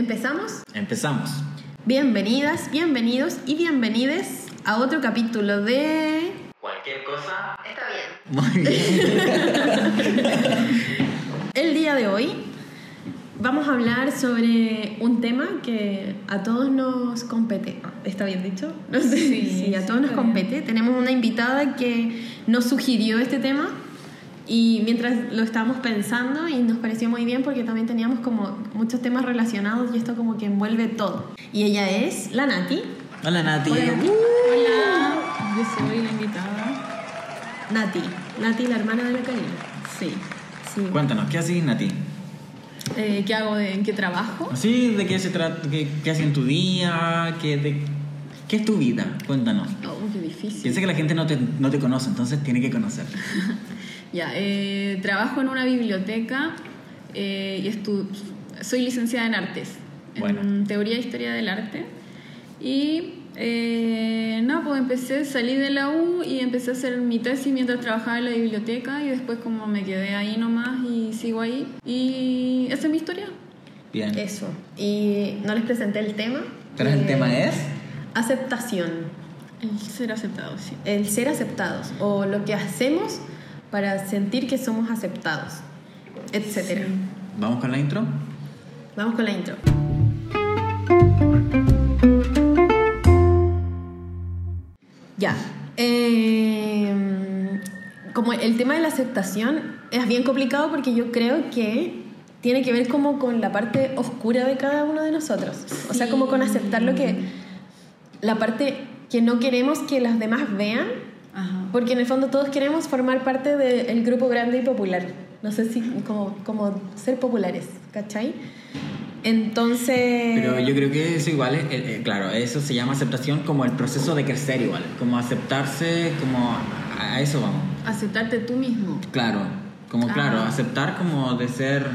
¿Empezamos? Empezamos. Bienvenidas, bienvenidos y bienvenides a otro capítulo de... Cualquier cosa. Está bien. Muy bien. El día de hoy vamos a hablar sobre un tema que a todos nos compete. Ah, ¿Está bien dicho? No sé Sí, si a todos nos bien. compete. Tenemos una invitada que nos sugirió este tema y mientras lo estábamos pensando y nos pareció muy bien porque también teníamos como muchos temas relacionados y esto como que envuelve todo. Y ella es la Nati. Hola Nati. Hola, yo soy la invitada. Nati. Nati, la hermana de la Karina. Sí. Sí. Cuéntanos, ¿qué haces Nati? Eh, ¿Qué hago? De, ¿En qué trabajo? Así, ¿de qué se trata? ¿Qué, qué haces en tu día? ¿Qué, de- ¿Qué es tu vida? Cuéntanos. Oh, qué difícil. Piensa que la gente no te, no te conoce, entonces tiene que conocer. Ya, eh, trabajo en una biblioteca eh, y estu- soy licenciada en artes, Bueno. en teoría e historia del arte. Y eh, no, pues empecé, salí de la U y empecé a hacer mi tesis mientras trabajaba en la biblioteca y después como me quedé ahí nomás y sigo ahí. Y esa es mi historia. Bien. Eso. Y no les presenté el tema. Pero el Eh, tema es... Aceptación. El ser aceptado, sí. El ser aceptados. O lo que hacemos para sentir que somos aceptados. Etcétera. ¿Vamos con la intro? Vamos con la intro. Ya. Eh, como el tema de la aceptación es bien complicado porque yo creo que tiene que ver como con la parte oscura de cada uno de nosotros. O sea, como con aceptar lo que... La parte que no queremos que las demás vean, Ajá. porque en el fondo todos queremos formar parte del grupo grande y popular. No sé si como, como ser populares, ¿cachai? Entonces... Pero yo creo que eso igual es, eh, eh, claro, eso se llama aceptación como el proceso de crecer igual, como aceptarse, como a, a eso vamos. Aceptarte tú mismo. Claro, como Ah. claro, aceptar como de ser...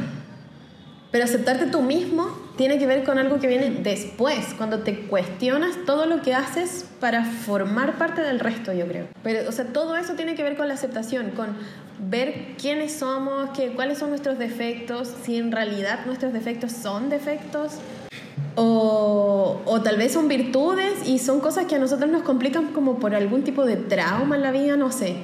Pero aceptarte tú mismo tiene que ver con algo que viene después, cuando te cuestionas todo lo que haces para formar parte del resto, yo creo. Pero, o sea, todo eso tiene que ver con la aceptación, con ver quiénes somos, que, cuáles son nuestros defectos, si en realidad nuestros defectos son defectos. O, o tal vez son virtudes y son cosas que a nosotros nos complican como por algún tipo de trauma en la vida, no sé.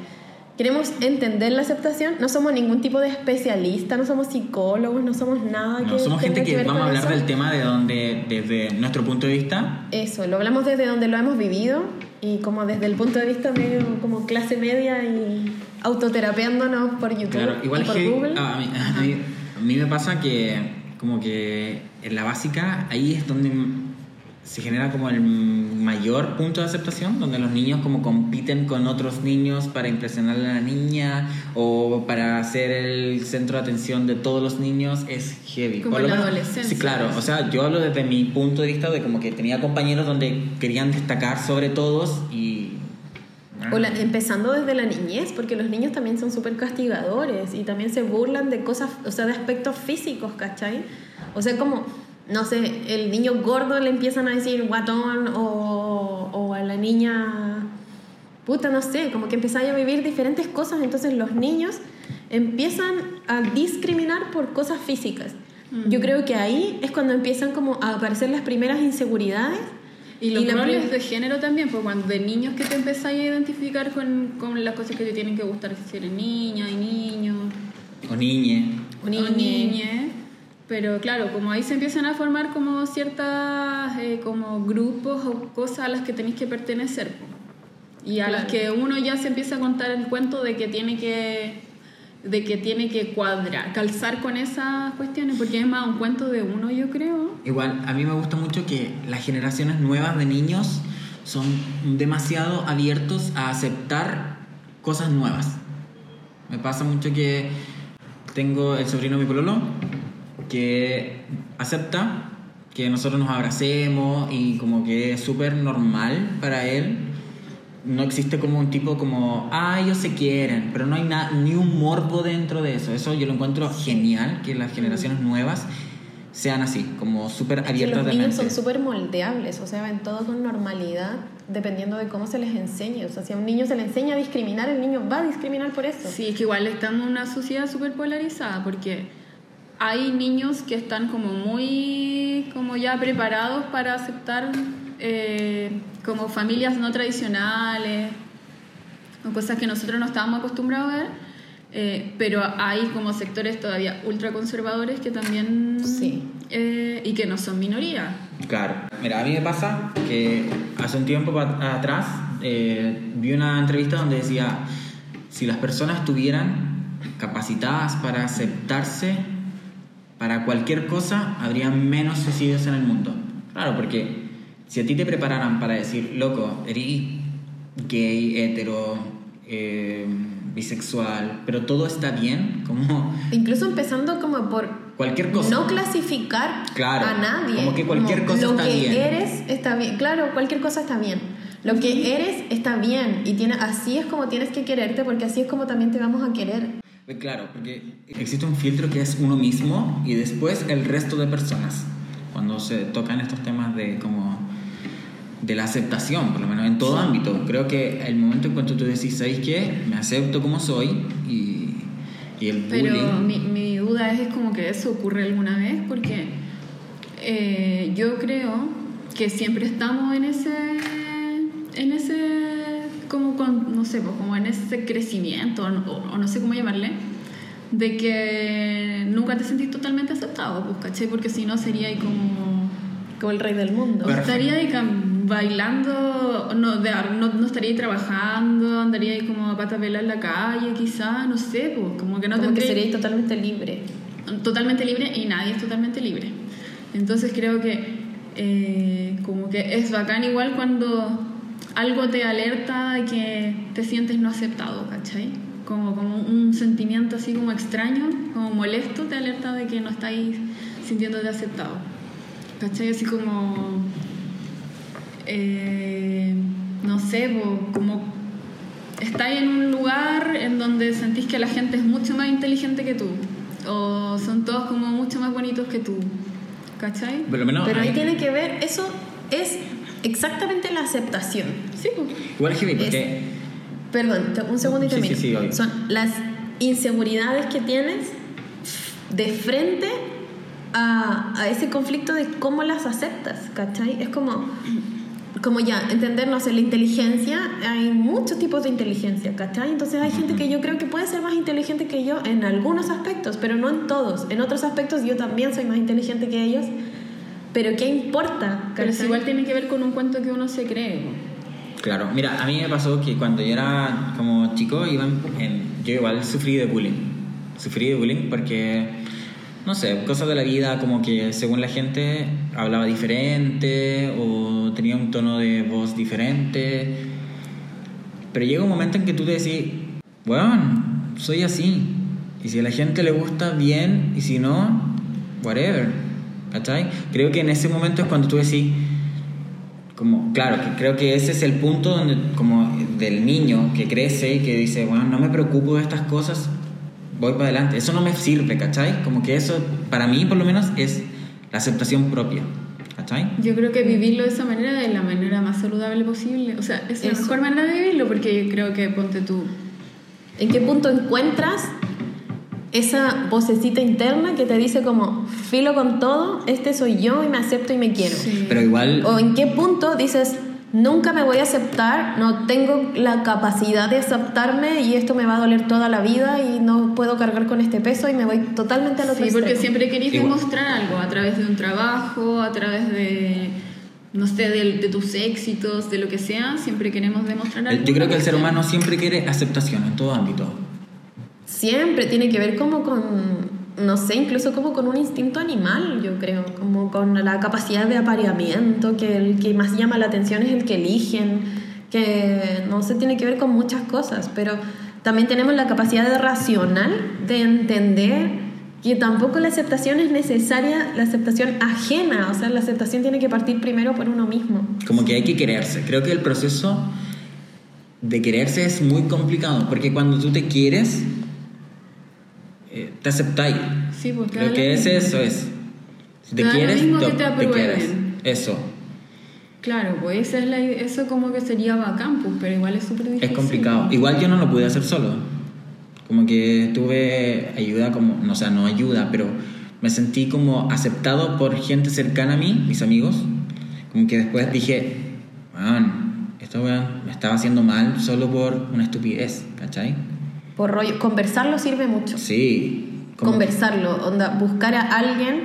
Queremos entender la aceptación, no somos ningún tipo de especialista, no somos psicólogos, no somos nada No, que somos gente que ver vamos a hablar eso. del tema de donde, desde nuestro punto de vista, Eso, lo hablamos desde donde lo hemos vivido y como desde el punto de vista medio como clase media y autoterapeándonos por YouTube Claro, igual y por que Google. a mí, a mí- a mí me pasa que como que en la básica ahí es donde se genera como el mayor punto de aceptación, donde los niños como compiten con otros niños para impresionar a la niña o para ser el centro de atención de todos los niños, es heavy. Como en la adolescencia. Sí, claro, o sea, yo hablo desde mi punto de vista de como que tenía compañeros donde querían destacar sobre todos y... O la- empezando desde la niñez, porque los niños también son súper castigadores y también se burlan de cosas, o sea, de aspectos físicos, ¿cachai? O sea, como, no sé, el niño gordo le empiezan a decir guatón o, o a la niña, puta, no sé, como que empezáis a vivir diferentes cosas, entonces los niños empiezan a discriminar por cosas físicas. Yo creo que ahí es cuando empiezan como a aparecer las primeras inseguridades. Y los roles de género también, pues cuando de niños que te empezáis a identificar con, con las cosas que te tienen que gustar, si eres niña y niño, O niñe. O o niñe. Pero claro, como ahí se empiezan a formar como ciertas eh, como grupos o cosas a las que tenéis que pertenecer. Y a las que Claro. uno ya se empieza a contar el cuento de que tiene que de que tiene que cuadrar, calzar con esas cuestiones, porque es más un cuento de uno, yo creo. Igual, a mí me gusta mucho que las generaciones nuevas de niños son demasiado abiertos a aceptar cosas nuevas. Me pasa mucho que tengo el sobrino de mi pololo que acepta que nosotros nos abracemos y como que es súper normal para él. No existe como un tipo como, ah, ellos se quieren, pero no hay na- ni un morbo dentro de eso. Eso yo lo encuentro genial, que las generaciones nuevas sean así, como súper Que abiertas los de niños mente. son súper moldeables, o sea, ven todo con normalidad, dependiendo de cómo se les enseñe. O sea, si a un niño se le enseña a discriminar, el niño va a discriminar por eso. Sí, es que igual estamos en una sociedad súper polarizada porque hay niños que están como muy como ya preparados para aceptar eh, como familias no tradicionales o cosas que nosotros no estábamos acostumbrados a ver. eh, pero hay como sectores todavía ultraconservadores que también Sí. eh, y que no son minoría Claro. Mira, a mí me pasa que hace un tiempo atrás eh, vi una entrevista donde decía, si las personas estuvieran capacitadas para aceptarse para cualquier cosa, habría menos suicidios en el mundo. Claro, porque si a ti te prepararan para decir, loco, eres gay, hetero, eh, bisexual, pero todo está bien, como Incluso empezando como por cualquier cosa. no clasificar Claro, a nadie. como que cualquier cosa lo está que bien. eres está bien. Claro, cualquier cosa está bien. Lo que eres está bien y tiene, así es como tienes que quererte porque así es como también te vamos a querer. Pues Claro, porque existe un filtro que es uno mismo y después el resto de personas. Cuando se tocan estos temas de como de la aceptación, por lo menos en todo ámbito. Creo que el momento en cuanto tú decís, ¿sabéis qué? Me acepto como soy y, y el Pero bullying. mi, mi duda es, es como que eso ocurre alguna vez, porque eh, yo creo que siempre estamos en ese, en ese, como con, no sé, pues, como en ese crecimiento, o, no- o no sé cómo llamarle, de que nunca te sentís totalmente aceptado, pues, ¿cachai? Porque si no sería ahí como... Como el rey del mundo. Perfecto. Estaría ahí bailando, no, de- no, no estaría ahí trabajando, andaría ahí como a pata pela en la calle, quizás, no sé, pues, como que no como que tendría- serías totalmente libre. totalmente libre y nadie es totalmente libre. Entonces creo que eh, como que es bacán igual cuando algo te alerta de que te sientes no aceptado, ¿cachai? Como, como un sentimiento así como extraño, como molesto, te alerta de que no estáis sintiéndote aceptado. ¿Cachai? Así como... eh, no sé, como estáis en un lugar en donde sentís que la gente es mucho más inteligente que tú o son todos como mucho más bonitos que tú ¿cachai? Menos Pero ahí hay- tiene que ver, eso es exactamente la aceptación. sí. Igual porque Perdón, un segundo y Sí, termino. sí, sí, obvio. Son las inseguridades que tienes de frente a, a ese conflicto de cómo las aceptas, ¿cachai? Es como, como ya, entender, no sé, la inteligencia, hay muchos tipos de inteligencia, ¿cachai? Entonces hay gente que yo creo que puede ser más inteligente que yo en algunos aspectos, pero no en todos. En otros aspectos yo también soy más inteligente que ellos, pero ¿qué importa? pero es ¿cachai? igual tiene que ver con un cuento que uno se cree Claro, mira, a mí me pasó que cuando yo era como chico, iba en- en- yo igual sufrí de bullying. Sufrí de bullying porque, no sé, cosas de la vida, como que según la gente hablaba diferente o tenía un tono de voz diferente. Pero llega un momento en que tú te decís, bueno, soy así. Y si a la gente le gusta, bien, y si no, whatever. ¿Cachai? Creo que en ese momento es cuando tú decís, como claro que creo que ese es el punto donde como del niño que crece y que dice bueno no me preocupo de estas cosas voy para adelante eso no me sirve ¿cachai? como que eso para mí por lo menos es la aceptación propia ¿cachai? yo creo que vivirlo de esa manera es la manera más saludable posible o sea es la Eso. mejor manera de vivirlo porque yo creo que ponte tú ¿En qué punto encuentras esa vocecita interna que te dice como, filo con todo, este soy yo y me acepto y me quiero? Sí. pero igual ¿O en qué punto dices, nunca me voy a aceptar, no tengo la capacidad de aceptarme y esto me va a doler toda la vida y no puedo cargar con este peso y me voy totalmente al otro Sí, porque extremo"? siempre queréis Igual. demostrar algo a través de un trabajo, a través de, no sé, de, de tus éxitos, de lo que sea, siempre queremos demostrar algo. el- yo creo que el ser humano siempre quiere aceptación en todo ámbito Siempre tiene que ver como con, no sé, incluso como con un instinto animal, yo creo, como con la capacidad de apareamiento, que el que más llama la atención es el que eligen, que no sé, tiene que ver con muchas cosas, pero también tenemos la capacidad de racional de entender que tampoco la aceptación es necesaria, la aceptación ajena, o sea, la aceptación tiene que partir primero por uno mismo. como que hay que quererse creo que el proceso de quererse es muy complicado porque cuando tú te quieres eh, te aceptáis Sí, pues da que lo es eso es. Si te lo quieres, mismo te, que te te quieres. Eso. Claro, pues esa es la, eso como que sería bacán, pues, pero igual es súper difícil. Es complicado. Igual yo no lo pude hacer solo. Como que tuve ayuda, como, no, o sea, no ayuda, pero me sentí como aceptado por gente cercana a mí, mis amigos. Como que después dije, man, esto me estaba haciendo mal solo por una estupidez, ¿cachai? Por rollo, conversarlo sirve mucho. Sí. Conversarlo, onda, buscar a alguien.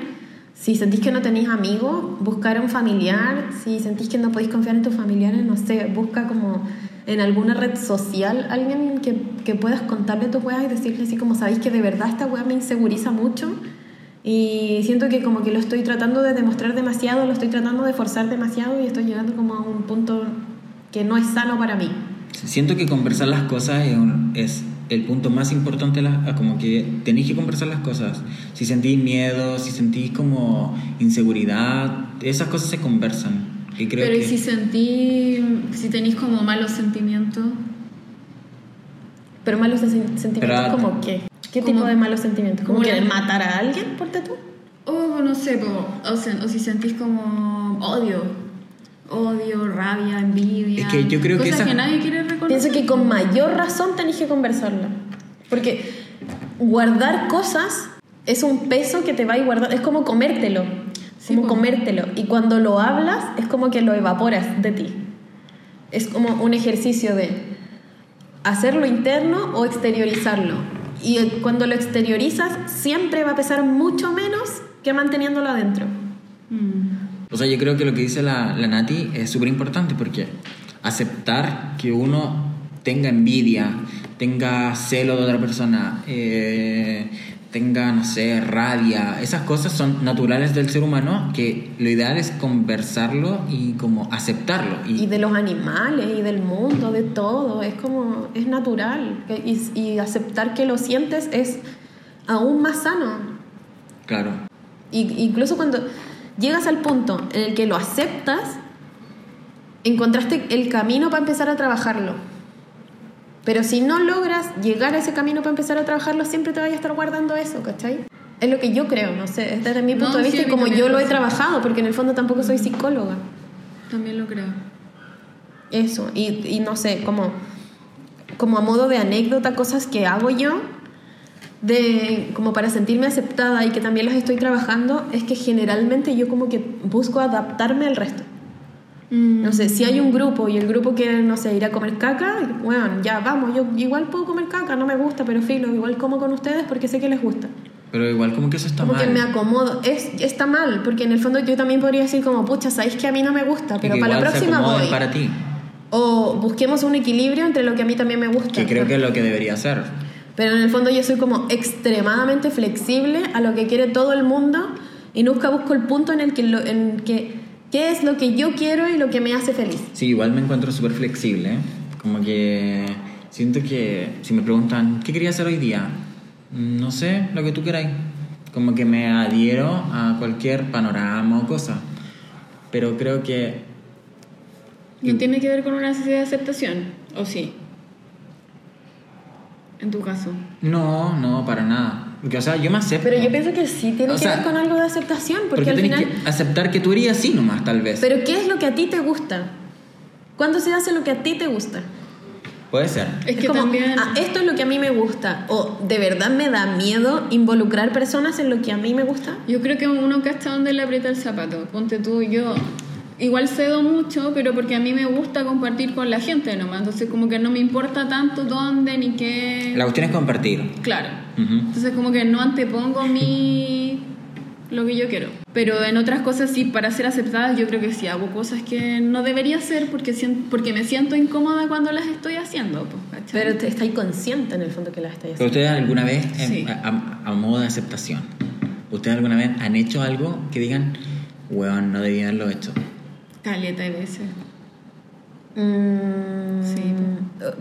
Si sentís que no tenéis amigos, buscar a un familiar. Si sentís que no podéis confiar en tus familiares, no sé, busca como en alguna red social alguien que, que puedas contarle tus weas y decirle así como, sabéis que de verdad esta wea me inseguriza mucho. Y siento que como que lo estoy tratando de demostrar demasiado, lo estoy tratando de forzar demasiado y estoy llegando como a un punto que no es sano para mí. Siento que conversar las cosas es, un- es el punto más importante, las- como que tenéis que conversar las cosas. Si sentís miedo, si sentís como inseguridad, esas cosas se conversan. Y creo Pero ¿y que... si sentí, si tenéis como malos sentimientos? Pero malos sen- sentimientos Pero- como qué? ¿Qué Como- tipo de malos sentimientos? ¿Como la- matar a alguien? Ponte tú. O no sé, po, o, sen- o si sentís como odio, odio, rabia, envidia. Es que yo creo que cosas esa- que nadie quiere reconocer. Pienso que con mayor razón tenéis que conversarlo. Porque guardar cosas es un peso que te va a ir guardando. Es como comértelo. Sí, como comértelo. Y cuando lo hablas, es como que lo evaporas de ti. Es como un ejercicio de hacerlo interno o exteriorizarlo. Y cuando lo exteriorizas, siempre va a pesar mucho menos que manteniéndolo adentro. Mm. O sea, yo creo que lo que dice la, la Nati es súper importante porque aceptar que uno tenga envidia, tenga celo de otra persona, eh, tenga, no sé, rabia, esas cosas son naturales del ser humano que lo ideal es conversarlo y como aceptarlo. Y, y de los animales y del mundo, de todo. Es como, es natural. Y, y aceptar que lo sientes es aún más sano. claro, Y, incluso cuando llegas al punto en el que lo aceptas, encontraste el camino para empezar a trabajarlo. Pero si no logras llegar a ese camino para empezar a trabajarlo, siempre te vayas a estar guardando eso, ¿cachai? Es lo que yo creo, no sé, es desde mi No, punto de vista y como yo lo he trabajado, porque en el fondo tampoco soy psicóloga. También lo creo. Eso, y, y no sé, como, como a modo de anécdota, cosas que hago yo, de, como para sentirme aceptada y que también las estoy trabajando, es que generalmente yo como que busco adaptarme al resto. Mm. No sé, si hay un grupo y el grupo quiere, no sé, ir a comer caca, bueno, ya vamos, yo igual puedo comer caca, no me gusta, pero filo, igual como con ustedes porque sé que les gusta. pero igual como que eso está Como mal. que me acomodo. Es, está mal, porque en el fondo yo también podría decir como, pucha, sabéis que a mí no me gusta, pero que para la próxima voy. para ti, O busquemos un equilibrio entre lo que a mí también me gusta. que creo que es lo que debería ser. Pero en el fondo yo soy como extremadamente flexible a lo que quiere todo el mundo y nunca busco el punto en el que, lo, en que qué es lo que yo quiero y lo que me hace feliz. Sí, igual me encuentro súper flexible. ¿eh? Como que siento que si me preguntan, ¿qué quería hacer hoy día? Mm, No sé, lo que tú queráis. Como que me adhiero a cualquier panorama o cosa. Pero creo que No tiene que ver con una necesidad de aceptación, ¿o sí? En tu caso. no, no, para nada. Porque, o sea, yo me acepto. Pero yo pienso que sí tiene O que sea, ver con algo de aceptación, porque, Porque al tenés final... que aceptar que tú eres así nomás, tal vez. Pero ¿qué es lo que a ti te gusta? ¿Cuándo se hace lo que a ti te gusta? Puede ser. Es que como, también. "Ah, esto es lo que a mí me gusta. O de verdad me da miedo involucrar personas en lo que a mí me gusta. Yo creo que uno que hasta donde le aprieta el zapato. Ponte tú y yo. Igual cedo mucho, pero porque a mí me gusta compartir con la gente nomás. Entonces, como que no me importa tanto dónde ni qué. La cuestión es compartir. Claro. Entonces, como que no antepongo mi. lo que yo quiero. Pero en otras cosas, sí, para ser aceptadas, yo creo que sí hago cosas que no debería hacer porque, sien- porque me siento incómoda cuando las estoy haciendo. pues. Pero te estáis consciente en el fondo que las estáis Pero haciendo. ustedes alguna vez, en- Sí. a, a- a modo de aceptación, ¿ustedes alguna vez han hecho algo que digan, weón, no debía haberlo hecho? Caleta de veces. Mm, Sí.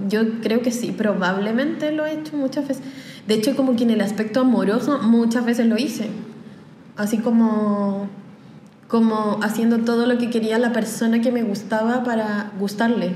Yo creo que sí, probablemente lo he hecho muchas veces. De hecho, como que en el aspecto amoroso muchas veces lo hice. Así como, como haciendo todo lo que quería la persona que me gustaba para gustarle.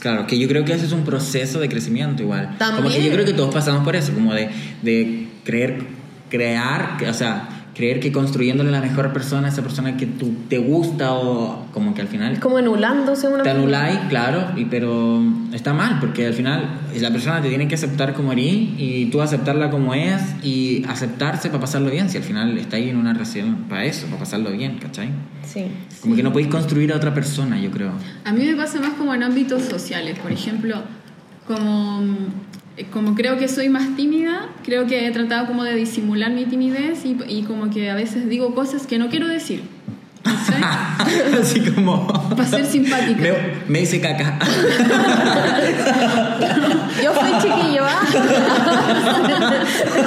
Claro, que yo creo que ese es un proceso de crecimiento igual. Como que También. yo creo que todos pasamos por eso, como de, de creer, crear, o sea, creer que construyéndole la mejor persona a esa persona que tú te gusta o como que al final Es como anulándose una te anuláis, claro, y, pero está mal porque al final la persona te tiene que aceptar como eres y tú aceptarla como es y aceptarse para pasarlo bien, si al final estáis en una relación para eso, para pasarlo bien, ¿cachai? Sí. Como que no podéis construir a otra persona, yo creo. A mí me pasa más como en ámbitos sociales, por ejemplo, como, como creo que soy más tímida, creo que he tratado como de disimular mi timidez y, y como que a veces digo cosas que no quiero decir. Así como... Para ser simpática. Me, me hice caca. Yo fui chiquillo, ¿ah?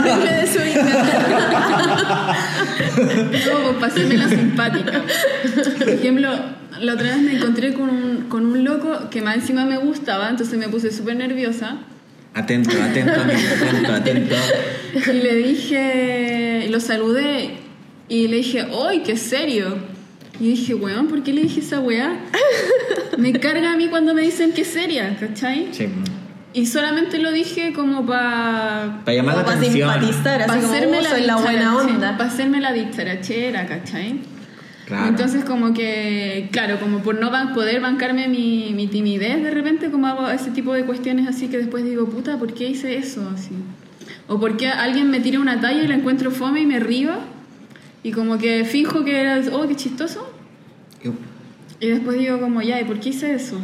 Me desubica. Pues para hacerme la simpática. Por ejemplo, la otra vez me encontré con un, con un loco que más encima me gustaba, entonces me puse súper nerviosa. Atento, atento, atento, atento. Y le dije, y lo saludé y le dije, ¡ay, qué serio! Y dije, weón, ¿por qué le dije esa weá? Me carga a mí cuando me dicen que es seria, ¿cachai? Sí, Y solamente lo dije como para para llamar la Como para atención. simpatizar, así para como, hacerme "Oh, la soy la buena onda. Para hacerme la dicharachera, ¿cachai? Claro. Entonces como que, claro, como por no ban- poder bancarme mi, mi timidez, de repente como hago ese tipo de cuestiones así que después digo, puta, ¿por qué hice eso? Así. O por qué alguien me tira una talla y la encuentro fome y me río. Y como que finjo que era, oh, qué chistoso. Y después digo como, ya, ¿y por qué hice eso?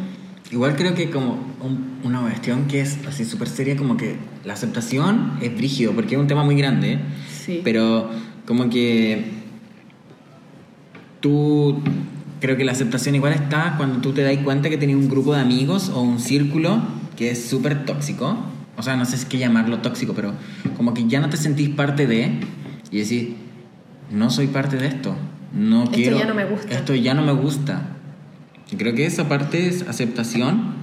Igual creo que como un- una cuestión que es así súper seria, como que la aceptación es brígido, porque es un tema muy grande, Sí. pero como que tú, creo que la aceptación igual está cuando tú te das cuenta que tienes un grupo de amigos o un círculo que es súper tóxico, o sea, no sé si es que llamarlo tóxico, pero como que ya no te sentís parte de y decís, no soy parte de esto, no Esto quiero, ya no me gusta. esto ya no me gusta. Y creo que esa parte es aceptación,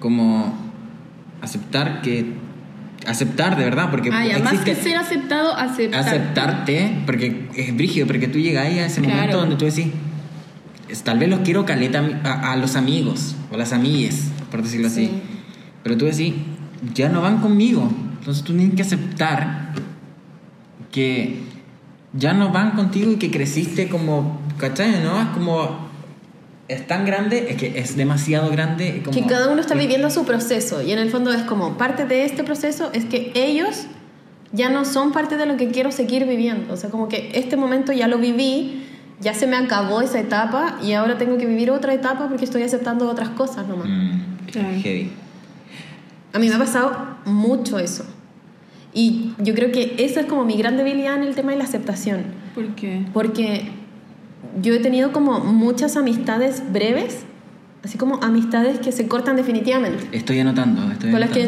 como aceptar que, aceptar de verdad, porque Ah, ya, más que ser aceptado, aceptar. aceptarte, porque es brígido, porque tú llegas ahí a ese Claro. momento donde tú decís, tal vez los quiero caleta a a, los amigos o las amigues, por decirlo así, Sí. pero tú decís, ya no van conmigo, entonces tú tienes que aceptar que ya no van contigo y que creciste como, ¿cachai? ¿No? Es como, es tan grande, es que es demasiado grande. Como, Que cada uno está viviendo su proceso y en el fondo es como parte de este proceso es que ellos ya no son parte de lo que quiero seguir viviendo. O sea, como que este momento ya lo viví, ya se me acabó esa etapa y ahora tengo que vivir otra etapa porque estoy aceptando otras cosas nomás. Mm, Claro. heavy. A mí me ha pasado mucho eso. Y yo creo que esa es como mi gran debilidad en el tema de la aceptación. ¿Por qué? Porque yo he tenido como muchas amistades breves, así como amistades que se cortan definitivamente. Estoy anotando, estoy Con las que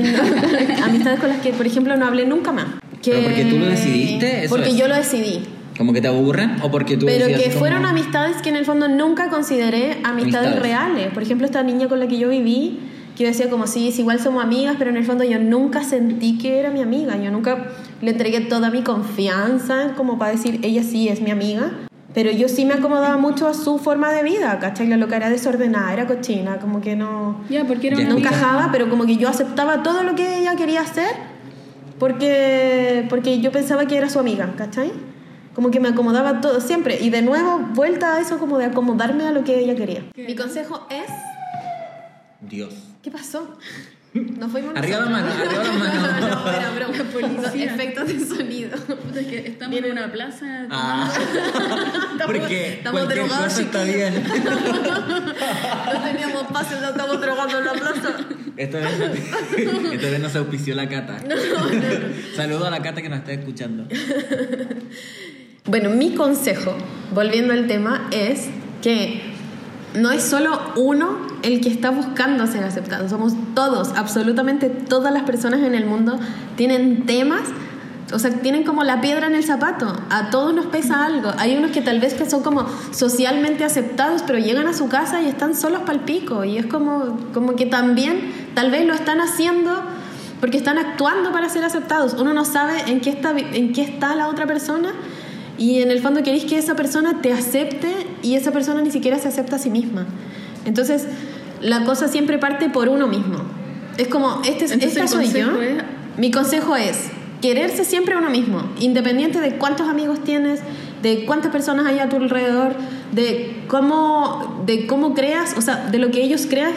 amistades con las que, por ejemplo, no hablé nunca más. Que- ¿Pero porque tú lo decidiste? Eso porque es. yo lo decidí. ¿Como que te aburren? ¿O porque tú Pero que como- fueron amistades que en el fondo nunca consideré amistades, Amistades. reales. Por ejemplo, esta niña con la que yo viví, que yo decía como sí, sí, igual somos amigas, pero en el fondo yo nunca sentí que era mi amiga. Yo nunca le entregué toda mi confianza como para decir, ella sí es mi amiga. Pero yo sí me acomodaba mucho a su forma de vida, ¿cachai? La loca era desordenada, era cochina, como que no... Ya, porque era Ya. una no encajaba, pero como que yo aceptaba todo lo que ella quería hacer porque, porque yo pensaba que era su amiga, ¿cachai? Como que me acomodaba todo siempre. Y de nuevo, vuelta a eso como de acomodarme a lo que ella quería. ¿Qué? Mi consejo es... Dios. ¿Qué pasó? Nos fuimos Arriba la mano, arriba la mano. No. Policía. Efectos de sonido. Puta, es que estamos en una plaza. Ah, porque estamos drogados, cosa está bien. No teníamos pases, no estamos drogando en la plaza. Esta vez, esta vez no se auspició la cata. Saludo a la cata que nos está escuchando. Bueno, mi consejo, volviendo al tema, es que no es solo uno el que está buscando ser aceptado, somos todos, absolutamente todas las personas en el mundo tienen temas, o sea, tienen como la piedra en el zapato, a todos nos pesa algo. Hay unos que tal vez que son como socialmente aceptados, pero llegan a su casa y están solos pal pico, y es como, como que también tal vez lo están haciendo porque están actuando para ser aceptados. Uno no sabe en qué está, en qué está la otra persona y en el fondo queréis que esa persona te acepte y esa persona ni siquiera se acepta a sí misma. Entonces, la cosa siempre parte por uno mismo. Es como, este, es- Entonces, esta soy yo. consejo es- Mi consejo es quererse siempre a uno mismo, independiente de cuántos amigos tienes, de cuántas personas hay a tu alrededor, de cómo, de cómo creas, o sea, de lo que ellos crean,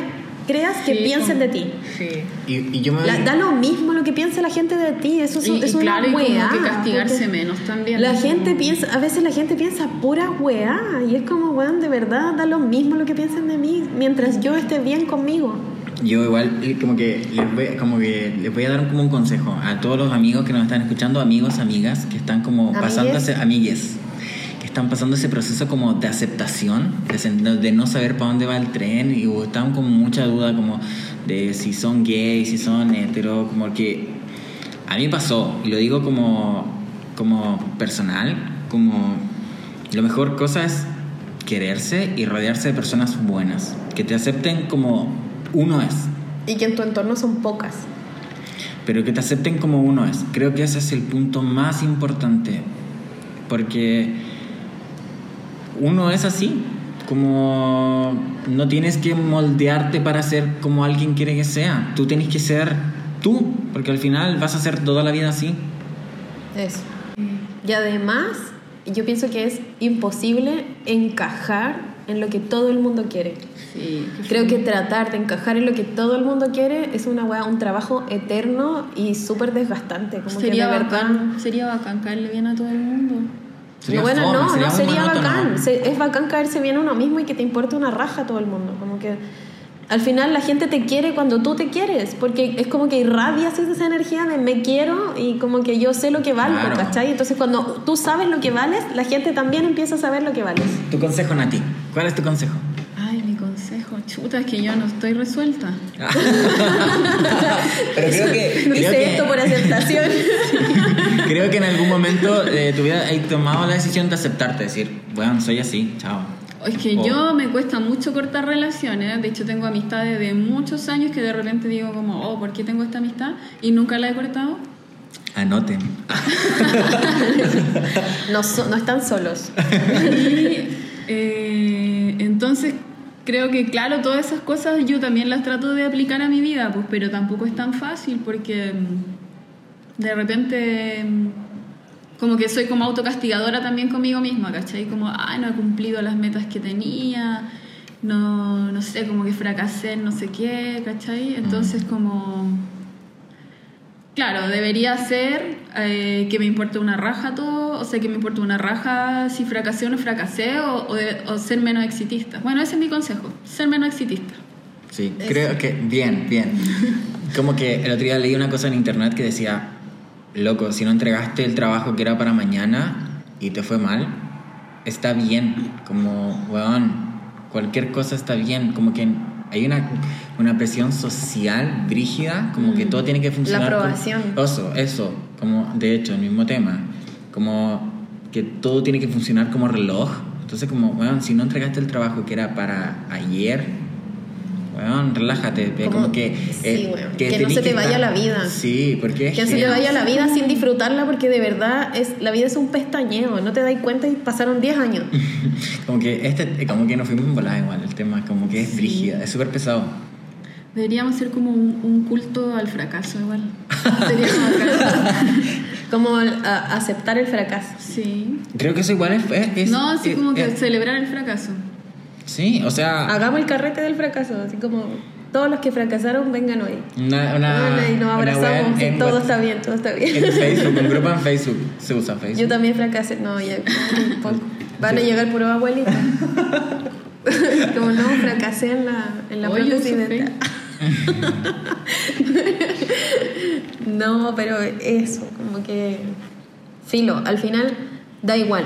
creas que Sí, piensen como- de ti. Sí. Y, y yo me La- da lo mismo lo que piense la gente de ti, eso es, Y, es y una claro, y como weá, que castigarse menos también. La Como- gente piensa, a veces la gente piensa pura weá, y es como, weón, de verdad, da lo mismo lo que piensen de mí, mientras yo esté bien conmigo. Yo igual eh, como que les voy, como que les voy a dar como un consejo a todos los amigos que nos están escuchando, amigos, amigas, que están como Amigues. pasando ese, amigues, están pasando ese proceso como de aceptación, de, no saber para dónde va el tren y están con mucha duda como de si son gays, si son hetero, como que a mí pasó, y lo digo como, como personal, como lo mejor cosa es quererse y rodearse de personas buenas, que te acepten como uno es, Y que en tu entorno son pocas. pero que te acepten como uno es. Creo que ese es el punto más importante, porque uno es así, como no tienes que moldearte para ser como alguien quiere que sea, tú tienes que ser tú, porque al final vas a ser toda la vida así. Eso. Y además, yo pienso que es imposible encajar en lo que todo el mundo quiere. Sí, Creo que tratar de encajar en lo que todo el mundo quiere es una weá, un trabajo eterno y súper desgastante. Como sería que de verdad. bacán, sería bacán caerle bien a todo el mundo. Sería bueno, fome, no, sería no sería bacán. Se- es bacán caerse bien a uno mismo y que te importe una raja a todo el mundo. Como que al final la gente te quiere cuando tú te quieres, porque es como que irradias esa energía de me quiero y como que yo sé lo que valgo, Claro. ¿cachai? Entonces cuando tú sabes lo que vales, la gente también empieza a saber lo que vales. Tu consejo, Nati. ¿Cuál es tu consejo? Ay, mi consejo, chuta, es que yo no estoy resuelta. Pero creo que... creo Dice que- esto por aceptación. Creo que en algún momento de tu vida has tomado la decisión de aceptarte, decir, bueno, soy así, chao. Es que Oh. yo me cuesta mucho cortar relaciones. De hecho, tengo amistades de muchos años que de repente digo como, oh, ¿por qué tengo esta amistad? Y nunca la he cortado. Anoten. No, so- no están solos. Y eh, entonces creo que, claro, todas esas cosas yo también las trato de aplicar a mi vida, pues, pero tampoco es tan fácil porque mm, de repente como que soy como autocastigadora también conmigo misma, ¿cachai? Como, ay, no he cumplido las metas que tenía, no, no sé, como que fracasé en no sé qué, ¿cachai? Entonces como... Claro, debería ser eh, que me importe una raja todo, o sea, que me importe una raja si fracasé o no fracasé, o, o de- o ser menos exitista. Bueno, ese es mi consejo, ser menos exitista. Sí, creo que bien, bien. Como que el otro día leí una cosa en internet que decía, loco, si no entregaste el trabajo que era para mañana y te fue mal, está bien. Como, weón, cualquier cosa está bien. Como que hay una, una presión social brígida, como que todo tiene que funcionar. La como- aprobación. Eso, eso. Como, de hecho, el mismo tema. Como que todo tiene que funcionar como reloj. Entonces, como, weón, si no entregaste el trabajo que era para ayer, weón, relájate. Como- Como, que. eh, sí, weón, que no tenés se te vaya estar- la vida. Sí, porque es Que no se te vaya la vida sin disfrutarla porque de verdad es, la vida es un pestañeo, no te das cuenta y pasaron 10 años. Como que, este, como que nos fuimos en volada igual. El tema, como que es brígida, es súper pesado. Deberíamos ser como un, un culto al fracaso igual. Sería. Como a- aceptar el fracaso. Sí. Creo que eso igual es. es- es- No, así es- como que es- celebrar el fracaso. Sí, o sea. Hagamos el carrete del fracaso, así como todos los que fracasasaron vengan hoy. Una, una, y nos una abrazamos wea y todo está bien, todo está bien. En Facebook, un grupo en Facebook. Se usa Facebook. Yo también fracasé, no, ya un poco. Van a llegar puros abuelitos. Como no, fracasé en la, en la dental. No, pero eso, como que. Filo, al final da igual.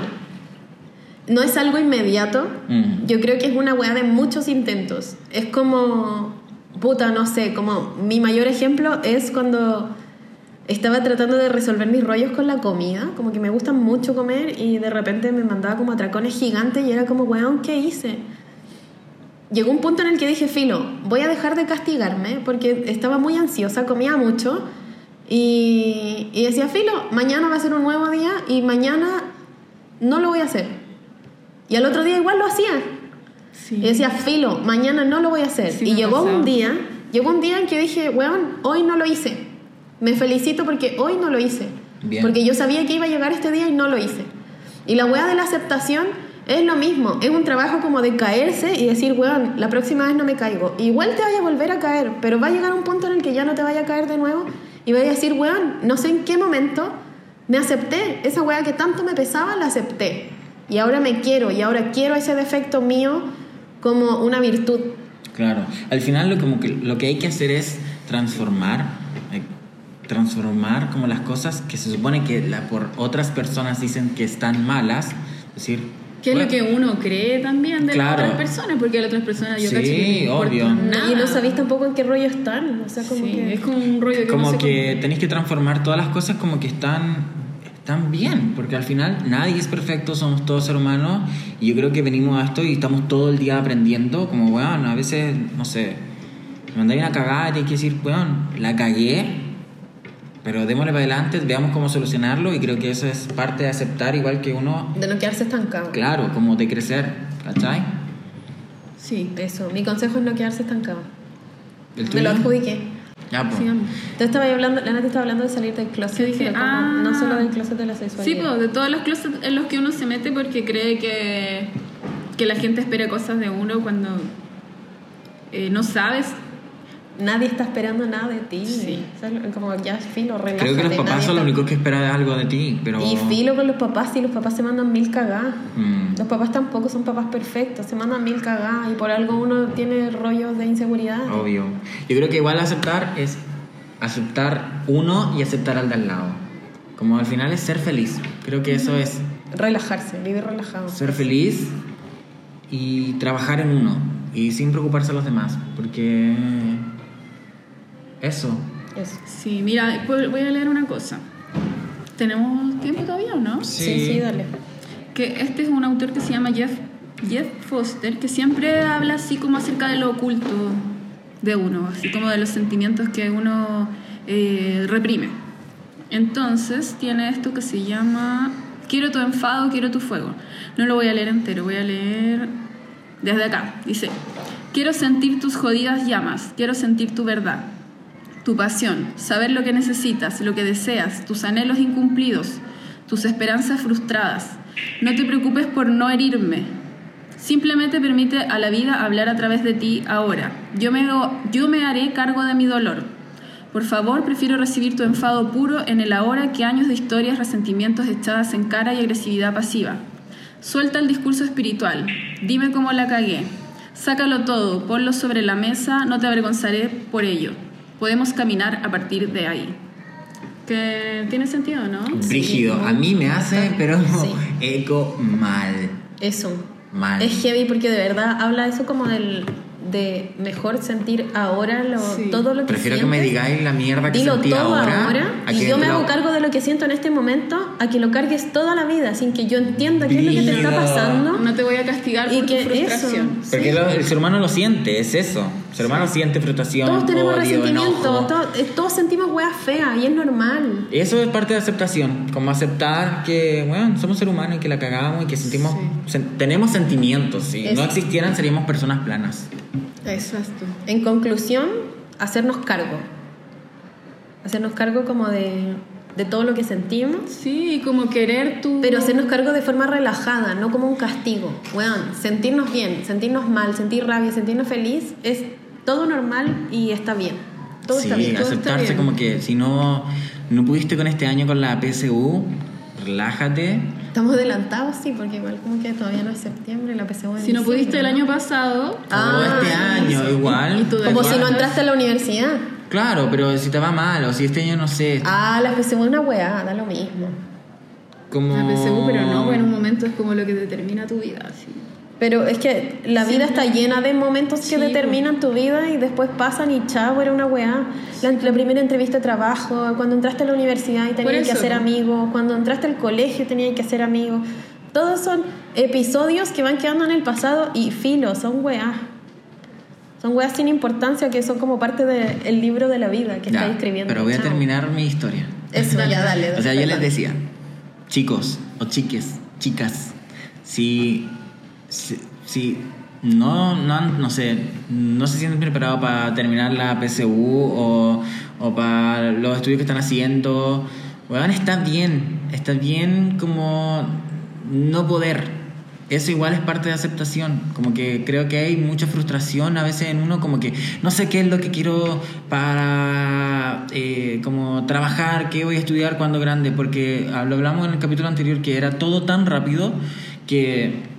No es algo inmediato. Mm. Yo creo que es una weá de muchos intentos. Es como. Puta, no sé, como mi mayor ejemplo es cuando estaba tratando de resolver mis rollos con la comida. Como que me gusta mucho comer y de repente me mandaba como atracones gigantes y era como, weón, ¿qué hice? llegó un punto en el que dije, filo, voy a dejar de castigarme porque estaba muy ansiosa, comía mucho y, y decía, filo, mañana va a ser un nuevo día y mañana no lo voy a hacer. Y al otro día igual lo hacía. Sí. Y decía, filo, mañana no lo voy a hacer. Sí, y llegó pasado. un día, llegó un día en que dije, weón, hoy no lo hice. Me felicito porque hoy no lo hice. Bien. Porque yo sabía que iba a llegar este día y no lo hice. Y la wea de la aceptación es lo mismo. Es un trabajo como de caerse y decir, weón, la próxima vez no me caigo. Igual te vaya a volver a caer, pero va a llegar un punto en el que ya no te vaya a caer de nuevo y vaya a decir, weón, no sé en qué momento me acepté. Esa wea que tanto me pesaba, la acepté. Y ahora me quiero y ahora quiero ese defecto mío como una virtud. Claro, al final lo, como que, lo que hay que hacer es transformar, eh, transformar como las cosas que se supone que la, por otras personas dicen que están malas, es decir... ¿Qué es lo que uno cree también de Claro. las otras personas? Porque a las otras personas yo Sí, cacho que no obvio. nada. Y no sabéis tampoco en qué rollo están. O sea, como Sí, que... es como un rollo que Como no sé que cómo- tenéis que transformar todas las cosas como que están, bien, porque al final nadie es perfecto, somos todos seres humanos y yo creo que venimos a esto y estamos todo el día aprendiendo, como weón, a veces, no sé, me mandáis una cagada y hay que decir, weón, la cagué, pero démosle para adelante, veamos cómo solucionarlo y creo que eso es parte de aceptar igual que uno, De no quedarse estancado. claro, como de crecer, ¿cachai? Sí, Eso, mi consejo es no quedarse estancado. ¿El Me lo tuyo? adjudiqué. Ya, pues. Te estaba hablando, la Nati estaba hablando de salir del closet. Yo dije, ah. no solo del closet de la Sí, sexualidad. pues de todos los closets en los que uno se mete porque cree que, que la gente espera cosas de uno cuando eh, no sabes. Nadie está esperando nada de ti. Sí. O sea, como ya filo, relájate. Creo que los papás son los únicos que esperan algo de ti, pero... Y filo con los papás, sí, los papás se mandan mil cagadas. Mm. Los papás tampoco son papás perfectos, se mandan mil cagadas y por algo uno tiene rollos de inseguridad. Obvio. Yo creo que igual aceptar es aceptar uno y aceptar al de al lado. Como al final es ser feliz. Creo que eso es Relajarse, vivir relajado. ser feliz y trabajar en uno y sin preocuparse a los demás. Porque eso. Eso. Sí, mira, pues voy a leer una cosa. ¿Tenemos tiempo todavía o no? Sí, sí, dale. Que este es un autor que se llama Jeff, Jeff Foster, que siempre habla así como acerca de lo oculto de uno, así como de los sentimientos que uno eh, reprime. Entonces tiene esto que se llama Quiero tu enfado, quiero tu fuego. No lo voy a leer entero, voy a leer desde acá. Dice, quiero sentir tus jodidas llamas, quiero sentir tu verdad, tu pasión, saber lo que necesitas, lo que deseas, tus anhelos incumplidos, tus esperanzas frustradas. No te preocupes por no herirme. Simplemente permite a la vida hablar a través de ti ahora. Yo me, yo me haré cargo de mi dolor. Por favor, prefiero recibir tu enfado puro en el ahora que años de historias, resentimientos echadas en cara y agresividad pasiva. Suelta el discurso espiritual. Dime cómo la cagué. Sácalo todo, ponlo sobre la mesa, no te avergonzaré por ello. Podemos caminar a partir de ahí. Que tiene sentido, ¿no? Brígido. A mí me hace, pero Sí. eco mal. Eso. Mal. Es heavy porque de verdad habla eso como del de mejor sentir ahora lo, Sí. todo lo que Prefiero que me sientes. digáis la mierda que Dilo sentí todo ahora. ahora, a y yo me lo- hago cargo de lo que siento en este momento a que lo cargues toda la vida sin que yo entienda qué es lo que te está pasando No te voy a castigar y por tu que frustración. eso Porque sí. lo- el ser humano lo siente, es eso. Ser humano siente frustración, todos tenemos odio, resentimiento todos, eh, todos sentimos weas feas y es normal Eso es parte de aceptación, como aceptar que, bueno, somos seres humanos y que la cagamos y que sentimos, sen- tenemos sentimientos, si Eso. no existieran seríamos personas planas. Exacto. en conclusión hacernos cargo hacernos cargo como de, de todo lo que sentimos Sí, como querer tu... Pero hacernos cargo de forma relajada, no como un castigo. Weón, sentirnos bien, sentirnos mal, sentir rabia, sentirnos feliz es todo normal y está bien. Todo sí, está bien. todo está aceptarse bien. como que si no, no pudiste con este año con la PSU, relájate. Estamos adelantados, sí, porque igual como que todavía no es septiembre, la PSU en Si no pudiste el año pasado, Todo Ah, este año eso. igual. Y Como si no entraste a la universidad. Claro, pero si te va mal o si este año no sé, Ah, la PSU es una weá, da lo mismo. como... la PSU, pero no, en un momento es como lo que determina tu vida. así. Pero es que la vida está llena de momentos que Sí, determinan tu vida y después pasan y chao, era una weá. La, la primera entrevista de trabajo, cuando entraste a la universidad y tenías que hacer amigos, cuando entraste al colegio tenías que hacer amigos. Todos son episodios que van quedando en el pasado y filo, son weá. Son weas sin importancia que son como parte del libro de la vida que Ya, estás escribiendo. pero voy a Chao. terminar mi historia. Eso, ya dale. O sea, yo les decía, chicos o chiques, chicas, si, si, no, no, no sé, no se sienten preparados para terminar la PSU o, o para los estudios que están haciendo está bien, está bien como no poder. Eso igual es parte de aceptación, como que creo que hay mucha frustración a veces en uno, como que no sé qué es lo que quiero para eh, como trabajar, qué voy a estudiar cuando grande, porque lo hablamos en el capítulo anterior que era todo tan rápido que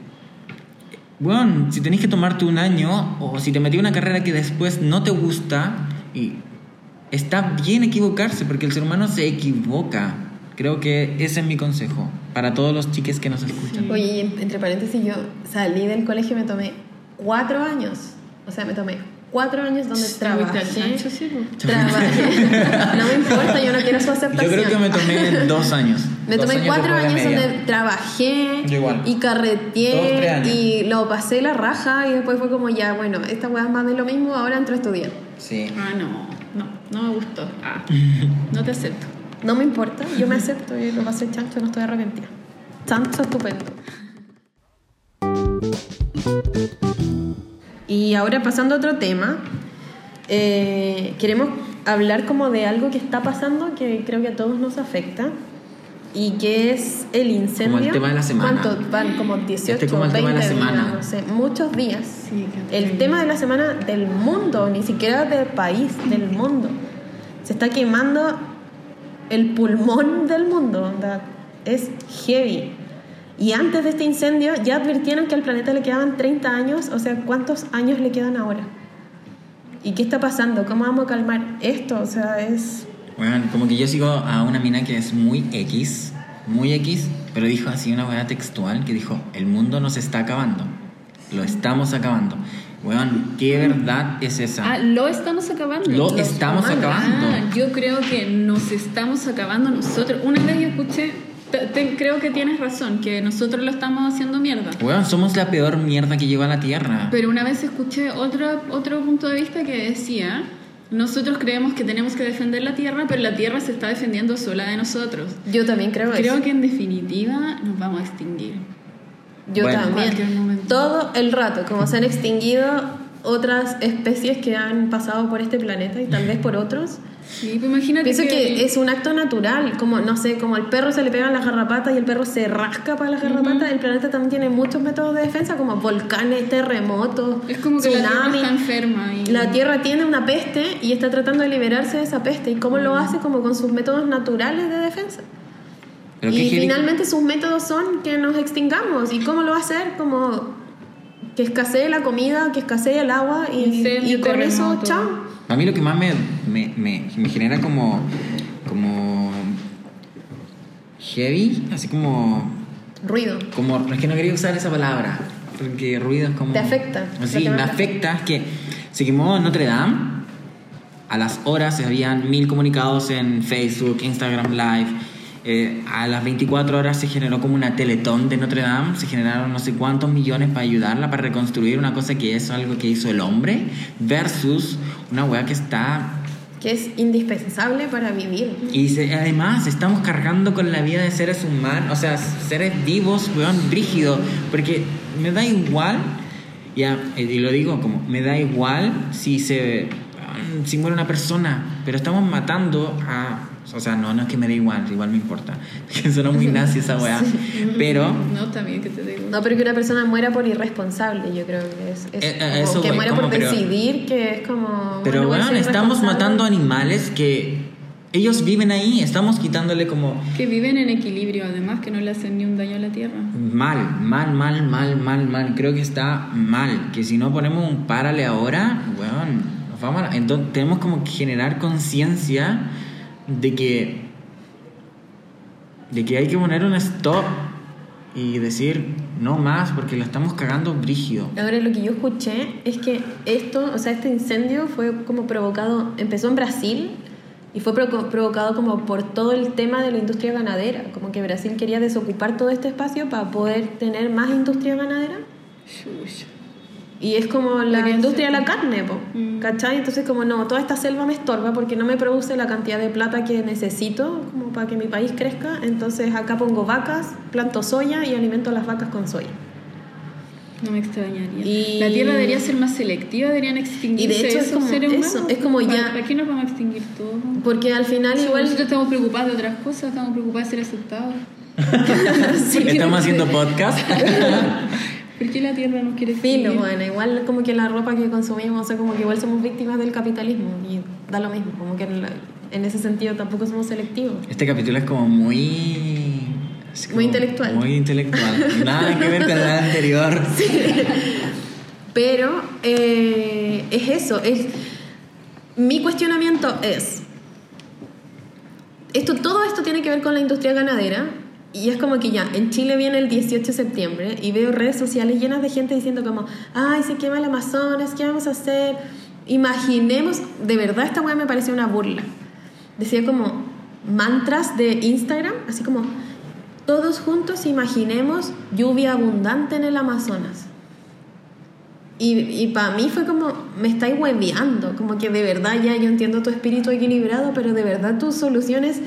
bueno, si tenés que tomarte un año o si te metí una carrera que después no te gusta, y está bien equivocarse porque el ser humano se equivoca. Creo que ese es mi consejo para todos los chiques que nos escuchan. Oye, entre paréntesis, yo salí del colegio y me tomé cuatro años. O sea, me tomé cuatro años donde trabajé. trabajé. no me importa, yo no quiero su aceptación. Yo creo que me tomé dos años. Me tomé cuatro años donde trabajé y carreteé y lo pasé la raja y después fue como ya, bueno, esta weá es más de lo mismo, ahora entro a estudiar. Sí. Ah, no, no, no me gustó. Ah, no te acepto. No me importa, yo me acepto y lo pasé chancho, no estoy arrepentida. Chancho estupendo. Y ahora pasando a otro tema, eh, queremos hablar como de algo que está pasando que creo que a todos nos afecta y que es el incendio. Como el tema de la semana. ¿Cuánto van? Como 18, este como el 20 tema de la semana. Días, no sé, muchos días. el tema de la semana del mundo, ni siquiera del país, del mundo. Se está quemando el pulmón del mundo, es heavy. Y antes de este incendio ya advirtieron que al planeta le quedaban 30 años, o sea, ¿cuántos años le quedan ahora? ¿Y qué está pasando? ¿Cómo vamos a calmar esto? O sea, es... Bueno, como que yo sigo a una mina que es muy X, muy X, pero dijo así una buena textual que dijo, el mundo nos está acabando, lo estamos acabando. Weón, ¿qué verdad es esa? Ah, lo estamos acabando. Lo estamos acabando. Ah, yo creo que nos estamos acabando nosotros. Una vez yo escuché creo que tienes razón, que nosotros lo estamos haciendo mierda. Bueno, somos la peor mierda que lleva a la Tierra. Pero una vez escuché otro, otro punto de vista que decía, nosotros creemos que tenemos que defender la Tierra, pero la Tierra se está defendiendo sola de nosotros. Yo también creo, creo eso. Creo que en definitiva nos vamos a extinguir. Yo también. Todo el rato, como se han extinguido otras especies que han pasado por este planeta y tal vez por otros. Sí, pues imagínate Pienso que... es un acto natural, como, no sé, como al perro se le pegan las garrapatas y el perro se rasca para las garrapatas, el planeta también tiene muchos métodos de defensa, como volcanes, terremotos, es como que la Tierra está enferma. Y... La Tierra tiene una peste y está tratando de liberarse de esa peste. ¿Y cómo lo hace? Como con sus métodos naturales de defensa. y finalmente sus métodos son que nos extingamos. ¿Y cómo lo va a hacer? Como que escasee la comida, que escasee el agua y, y con eso, chao. A mí lo que más me, me, me, genera como, como heavy, así como... Ruido. Como, es que no quería usar esa palabra, porque ruido es como... Te afecta. Sí, me afecta, es que seguimos Notre Dame, a las horas se habían mil comunicados en Facebook, Instagram Live, eh, a las 24 horas se generó como una teletón de Notre Dame, se generaron no sé cuántos millones para ayudarla, para reconstruir una cosa que es algo que hizo el hombre, versus una weá que está... Que es indispensable para vivir. Y además estamos cargando con la vida de seres humanos, o sea, seres vivos, weón, brígido, porque me da igual, ya, y lo digo como, me da igual si se... si muere una persona, pero estamos matando a o sea, no, no es que me dé igual, igual me importa. Que suena muy nazi esa weá. Pero. No, también que te digo. No, pero que una persona muera por irresponsable, yo creo que es. es eh, como que muera por decidir, que es como. Pero bueno, estamos matando animales que. Ellos viven ahí, estamos quitándole como... Que viven en equilibrio, además, que no le hacen ni un daño a la tierra. Mal, mal, mal, mal, mal, mal. Creo que está mal. Que si no ponemos un párale ahora, bueno, nos vamos a... Entonces tenemos como que generar conciencia de que, de que hay que poner un stop y decir no más porque la estamos cagando brígido. Ahora lo que yo escuché es que esto, o sea, este incendio fue como provocado, empezó en Brasil y fue provocado como por todo el tema de la industria ganadera, como que Brasil quería desocupar todo este espacio para poder tener más industria ganadera. Y es como la industria de la carne, mm. ¿cachai? Entonces como no, toda esta selva me estorba porque no me produce la cantidad de plata que necesito como para que mi país crezca. Entonces acá pongo vacas, planto soya y alimento a las vacas con soya. No me extrañaría. Y- La Tierra debería ser más selectiva, deberían extinguirse Y de hecho es como seres eso, humanos. es como ¿Para- ya- ¿Para qué nos vamos a extinguir todos? Porque al final igual... Nosotros estamos preocupados de otras cosas, estamos preocupados de ser aceptados. Estamos haciendo podcast. ¿Por qué la Tierra nos quiere Filo, extinguir? bueno, igual como que la ropa que consumimos, o sea, como que igual somos víctimas del capitalismo y da lo mismo, como que en, la- en ese sentido tampoco somos selectivos. Este capítulo es como muy... así como Muy intelectual. Muy intelectual. Nada que ver con el anterior. Pero eh, es eso, es mi cuestionamiento es esto todo esto tiene que ver con la industria ganadera y es como que ya en Chile viene el 18 de septiembre y veo redes sociales llenas de gente diciendo como ay se quema el Amazonas qué vamos a hacer imaginemos de verdad esta weá me pareció una burla. Decía como mantras de Instagram así como todos juntos imaginemos lluvia abundante en el Amazonas. Y, y para mí fue como, me estáis hueveando, como que de verdad ya yo entiendo tu espíritu equilibrado, pero de verdad tus soluciones,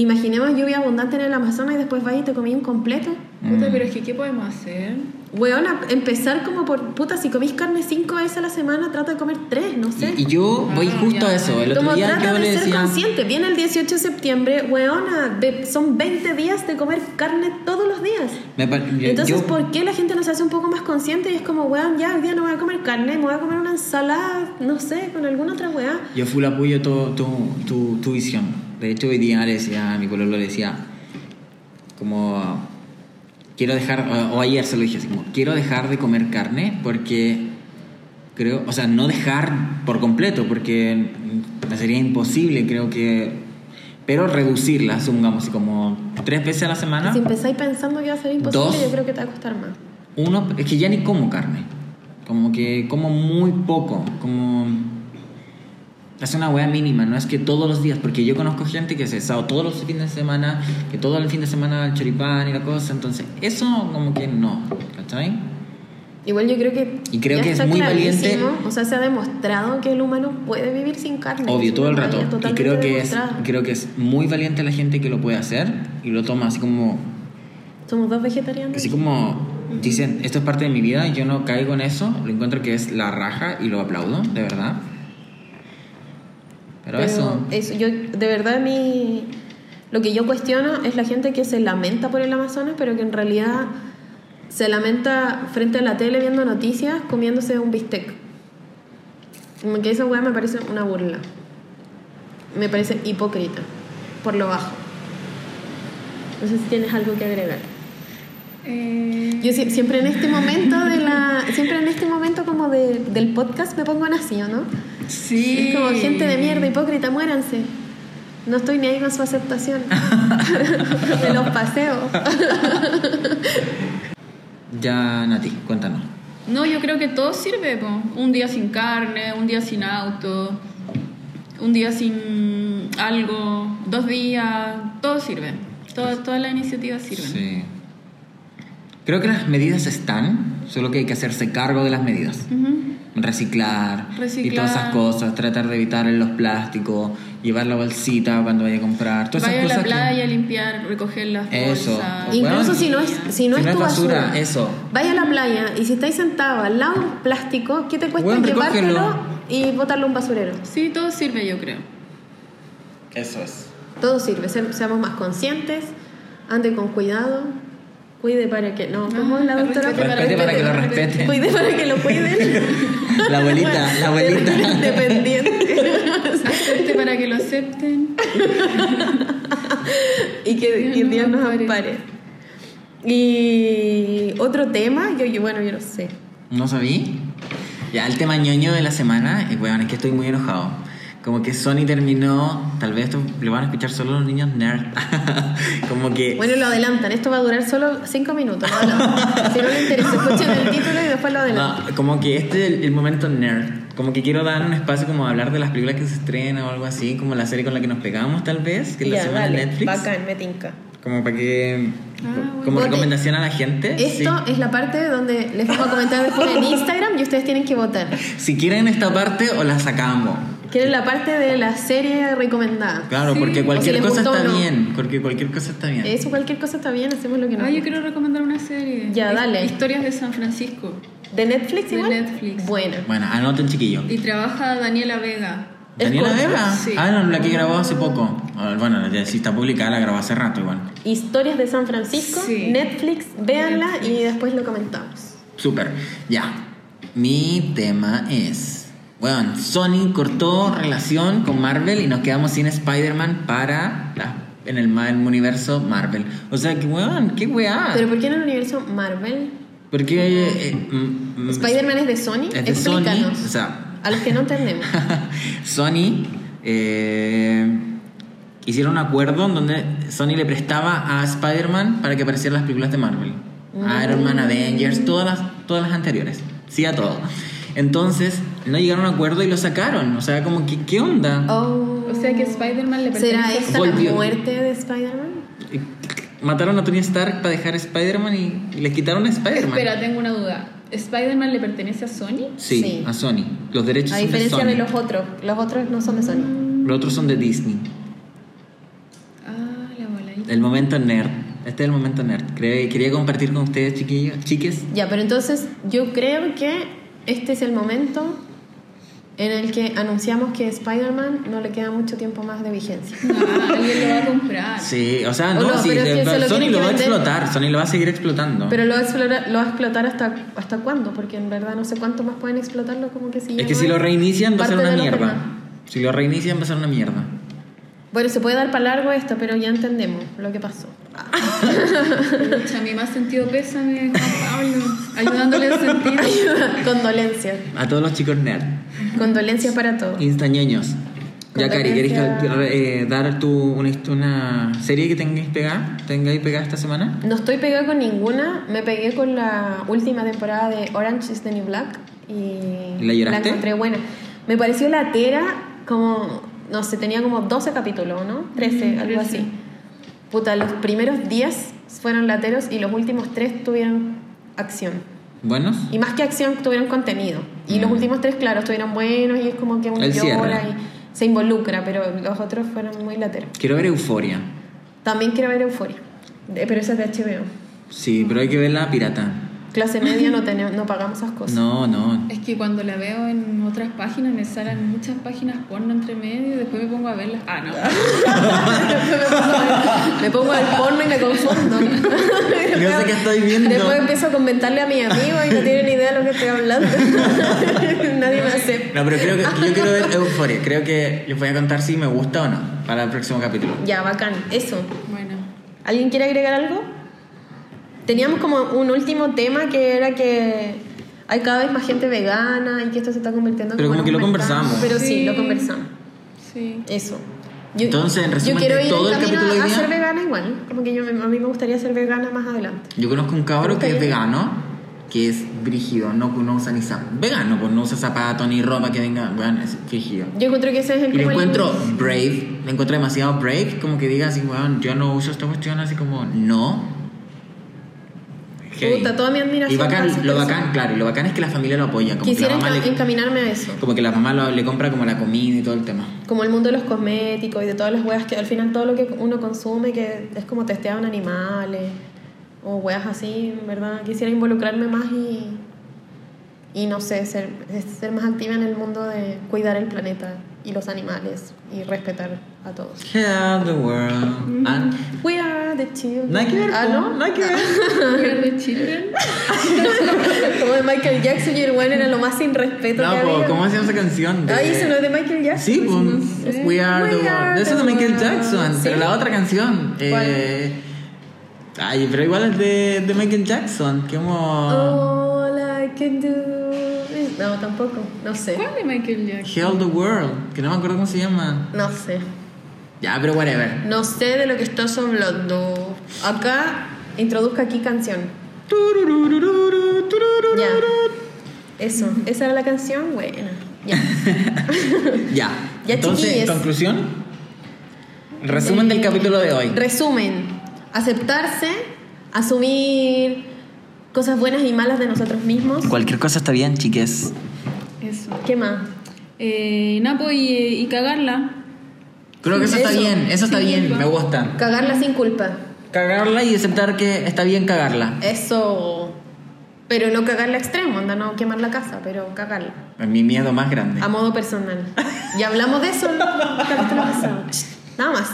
imaginemos lluvia abundante en el Amazonas y después vas y te comí un completo. Puta, Mm. pero es que ¿qué podemos hacer? Weona, empezar como por, puta, si comís carne cinco veces a la semana, trata de comer tres, no sé. Y, y yo voy Ah, justo ya. a eso. El otro como día trata yo de le ser decía... consciente, viene el 18 de septiembre, weona, son 20 días de comer carne todos los días. me Entonces, yo- ¿por qué la gente no se hace un poco más consciente y es como, weón, ya hoy día no voy a comer carne, me voy a comer una ensalada, no sé, con alguna otra weá? Yo full apoyo tu, tu, tu, tu visión. De hecho, hoy día le decía a mi pololo, le decía, como, quiero dejar, o, o ayer se lo dije así, como, quiero dejar de comer carne porque creo, o sea, no dejar por completo, porque me sería imposible, creo que, pero reducirla, supongamos, así como tres veces a la semana. Si empezáis pensando que va a ser imposible, Dos. yo creo que te va a costar más. Uno, es que ya ni como carne. Como que como muy poco. Como. Es una wea mínima, no es que todos los días, porque yo conozco gente que se asado todos los fines de semana, que todo el fin de semana el choripán y la cosa, entonces eso como que no, ¿cachai? Igual yo creo que. Y creo que es muy valiente. O sea, se ha demostrado que el humano puede vivir sin carne. Obvio, todo el rato. Y creo que, es, creo que es muy valiente la gente que lo puede hacer y lo toma así como Somos dos vegetarianos. Así como dicen, esto es parte de mi vida y yo no caigo en eso, lo encuentro que es la raja y lo aplaudo, de verdad. Pero, eso, eso, yo, de verdad, mi, lo que yo cuestiono es la gente que se lamenta por el Amazonas, pero que en realidad se lamenta frente a la tele viendo noticias comiéndose un bistec. Como Que esa weá me parece una burla. Me parece hipócrita, por lo bajo. No sé si tienes algo que agregar. Eh, Yo sie- siempre en este momento de la, siempre en este momento como de, del podcast me pongo así, ¿o no? Sí. Es como gente de mierda, hipócrita, muéranse. No estoy ni ahí con su aceptación. Me los paseo. ya Nati, cuéntanos. No, yo creo que todo sirve. po. Un día sin carne, un día sin auto, un día sin algo, dos días, todo sirve. Todo, todas las iniciativas sirven. Sí. Creo que las medidas están, solo que hay que hacerse cargo de las medidas. Reciclar, y todas esas cosas, tratar de evitar los plásticos, llevar la bolsita cuando vaya a comprar, todas Vaya a esas la cosas. que- playa a limpiar, recoger las Eso. bolsas. Incluso Bueno, si no es, si no si es no tu es basura, basura, eso. Vaya a la playa y si estáis sentado al lado de un plástico, ¿qué te cuesta Bueno, llevártelo recógelo. y botarlo a un basurero? Sí, todo sirve, yo creo. Eso es. Todo sirve, se- seamos más conscientes, ande con cuidado, cuide para que no, ¿cómo es la Ah, doctora? respete Respete para que lo respeten. Cuide para que lo cuiden. La abuelita, la abuelita. Independiente. Acepte para que lo acepten. y que, que Dios nos ampare. Y otro tema, yo, yo bueno, yo no sé. ¿No sabí? Ya, el tema ñoño de la semana, y bueno, es que estoy muy enojado. Como que Sony terminó, tal vez esto lo van a escuchar solo los niños nerd. Como que Bueno, lo adelantan, esto va a durar solo cinco minutos. ¿no? No. Si no les interesa, escuchen el título y después lo adelantan. No, como que este es el, el momento nerd. Como que quiero dar un espacio como a hablar de las películas que se estrenan o algo así, como la serie con la que nos pegamos tal vez, que es la Ya, semana dale, de Netflix. bacán, me tinca. Como para que... Ah, bueno. como Vote. recomendación a la gente. Esto sí. es la parte donde les vamos a comentar después en Instagram y ustedes tienen que votar. Si quieren esta parte o la sacamos. Quieren la parte de la serie recomendada. Claro, Sí. porque cualquier si cosa está no. bien. Porque cualquier cosa está bien. Eso, cualquier cosa está bien, hacemos lo que nos Ah, yo quiero recomendar una serie. Ya, dale. Historias de San Francisco. ¿De Netflix De igual? Netflix. Buena. Bueno, anoten chiquillo. Y trabaja Daniela Vega. ¿Es ¿Daniela? Vega? Sí. Ah, no, la que grabó hace poco. Ah, Bueno, ya sí está publicada, la grabó hace rato igual. Historias de San Francisco, Sí. Netflix, véanla y después lo comentamos. Súper. Ya. Mi tema es. Bueno, Sony cortó relación con Marvel y nos quedamos sin Spider-Man para la- en el, el universo Marvel. O sea, que weón, qué weá. Pero ¿por qué en el universo Marvel? Porque eh, mm, mm, Spider-Man es de Sony. es de Sony. Explícanos. O sea, A los que no entendemos. Sony eh, hicieron un acuerdo en donde Sony le prestaba a Spider-Man para que apareciera en las películas de Marvel. Mm. Iron Man, Avengers, todas las, todas las anteriores. Sí a todo. Entonces, no llegaron a un acuerdo y lo sacaron. O sea, como que, ¿qué onda? Oh. O sea que Spider-Man le pertenece ¿Será esta Volvió. la muerte de Spider-Man? Mataron a Tony Stark para dejar a Spider-Man y, y les quitaron a Spider-Man. Espera, tengo una duda. ¿Spider-Man le pertenece a Sony? Sí, Sí. a Sony. Los derechos A son diferencia de de Sony. los otros. Los otros no son de Sony. Los otros son de Disney. Ah, la bola. El momento nerd. Este es el momento nerd. Cre- Quería compartir con ustedes, chiquillos, chiques. Ya, pero entonces yo creo que este es el momento en el que anunciamos que Spider-Man no le queda mucho tiempo más de vigencia. Ah, alguien lo va a comprar. Sí, o sea, O no, no, sí, pero es que de- se lo Sony lo va a explotar, Sony lo va a seguir explotando. Pero lo va a explotar, lo va a explotar hasta, hasta cuándo, porque en verdad no sé cuánto más pueden explotarlo, como que si es que no si lo reinician va a ser una mierda. Si lo reinician va a ser una mierda. Bueno, se puede dar para largo esto, pero ya entendemos lo que pasó. Pucha, mi más sentido pésame, Juan Pablo, ayudándole a sentir. Condolencias. A todos los chicos nerd, Condolencias para todos. instañeños. Ya, Cari, ¿querés eh, dar tu, una, una serie que tengáis pegada, tengáis pegada esta semana? No estoy pegada con ninguna, me pegué con la última temporada de Orange is the New Black y ¿La lloraste? encontré buena. Me pareció latera, como, no sé, tenía como 12 capítulos, ¿no? 13, Mm, algo 13. así. Puta, los primeros 10 fueron lateros y los últimos 3 tuvieron acción. ¿Buenos? Y más que acción, tuvieron contenido. Y los Mm. últimos 3, claro, estuvieron buenos y es como que uno llora y se involucra, pero los otros fueron muy lateros. Quiero ver Euforia. También quiero ver Euphoria, de- pero esa es de HBO. Sí, pero hay que ver la pirata. Clase media no tenemos, no pagamos esas cosas. No, no. Es que cuando la veo en otras páginas me salen muchas páginas porno entre medio y después me pongo a verlas. Ah, no. me pongo el porno y me confundo. No sé qué estoy viendo. Después empiezo a comentarle a mi amigo y no tiene ni idea de lo que estoy hablando. Nadie me acepta. No, pero creo que yo quiero ver Euforia. Creo que les voy a contar si me gusta o no para el próximo capítulo. Ya, bacán. Eso. Bueno. ¿Alguien quiere agregar algo? Teníamos como un último tema que era que hay cada vez más gente vegana y que esto se está convirtiendo Pero como en que un lo conversamos. Pero sí, Sí. lo conversamos. Sí. Eso. Yo, Entonces, en resumen yo quiero ir todo el camino capítulo de a hoy día- ser vegana igual. Como que yo, a mí me gustaría ser vegana más adelante. Yo conozco un cabro que es ¿Te gusta vegano, que es brígido, no, no usa ni zapatos. Vegano, pues no usa zapatos ni ropa que venga. Bueno, es brígido. Yo encuentro que ese es el Y le como el- encuentro brave, le encuentro demasiado brave, como que diga así, weón, yo no uso esta cuestión, así como, no. Puta, toda mi admiración Y bacán, lo bacán, claro, y lo bacán es que la familia lo apoya. Como Quisiera que la mamá le, encaminarme a eso. como que la mamá lo- le compra como la comida y todo el tema. Como el mundo de los cosméticos y de todas las weas que al final todo lo que uno consume que es como testeado en animales o weas así, verdad. Quisiera involucrarme más y, y no sé, ser, ser más activa en el mundo de cuidar el planeta y los animales y respetar a todos. Help the world. Ah, We are the children. no hay que ver, Ah, ¿no? no hay que ver. We are the children. Como de Michael Jackson y el weón era lo más sin respeto No, que po, había. ¿cómo llama esa canción? De- Ay, eso no es de Michael Jackson. Sí, pues, no sé. We Are the We World. are Eso es the de Michael. Jackson, ¿Sí? pero la otra canción. ¿Cuál? Eh, ay, pero igual es de, de Michael Jackson. Como. All I can do No, tampoco. No sé. ¿Cuál de Michael Jackson? Hell the World. Que no me acuerdo cómo se llama. No sé. Ya, pero whatever. No sé de lo que estás hablando. Acá introduzca aquí canción. Ya. Eso. Esa era la canción. Buena. Ya. Ya. Ya, Entonces, conclusión. Resumen del capítulo de hoy. Resumen. Aceptarse. Asumir cosas buenas y malas de nosotros mismos. Cualquier cosa está bien, chiques. Eso. ¿Qué más? Eh, Napo y, y cagarla. Creo que eso, está Eso. bien, eso está Sin bien, culpa. me gusta. Cagarla sin culpa. Cagarla y aceptar que está bien cagarla. Eso. Pero no cagarla extremo, anda, no quemar la casa, pero cagarla. Es mi miedo más grande. A modo personal. Y hablamos de eso en el capítulo pasado. Nada más.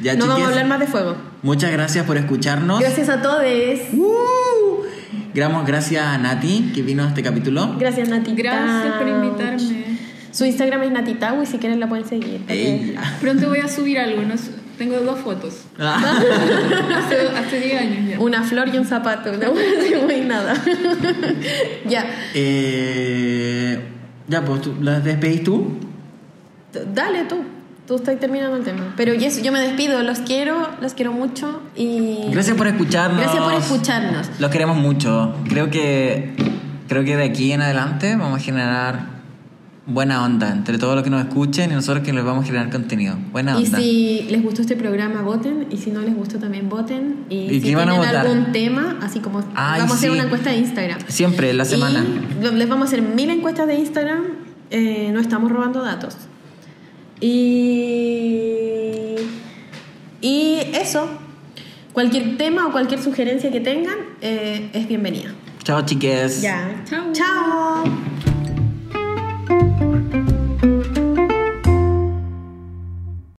Ya, no vamos a hablar más de fuego. Muchas gracias por escucharnos. Gracias a todos. Uh, gracias a Nati que vino a este capítulo. Gracias, Natita. Gracias por invitarme. Su Instagram es Natitau y si quieren la pueden seguir. Pronto voy a subir algo. No tengo dos fotos. Ah. Hace, hace 10 años ya. Una flor y un zapato. No voy a nada. ya. Eh, ya, pues, tú, ¿las despedís tú? Dale tú. Tú estás terminando el tema. Pero yes, yo me despido. Los quiero, los quiero mucho y. Gracias por escucharnos. Gracias por escucharnos. Los queremos mucho. Creo que creo que de aquí en adelante vamos a generar buena onda entre todos los que nos escuchen y nosotros que les vamos a generar contenido. Buena Y onda. si les gustó este programa, voten. Y si no les gustó, también voten. Y, ¿Y si tienen algún tema, así como Ay, vamos a hacer una encuesta de Instagram. Siempre, la semana. Y les vamos a hacer mil encuestas de Instagram. Eh, no estamos robando datos. Y, y eso, cualquier tema o cualquier sugerencia que tengan eh, es bienvenida. Chao, chiques. Chao. Chao.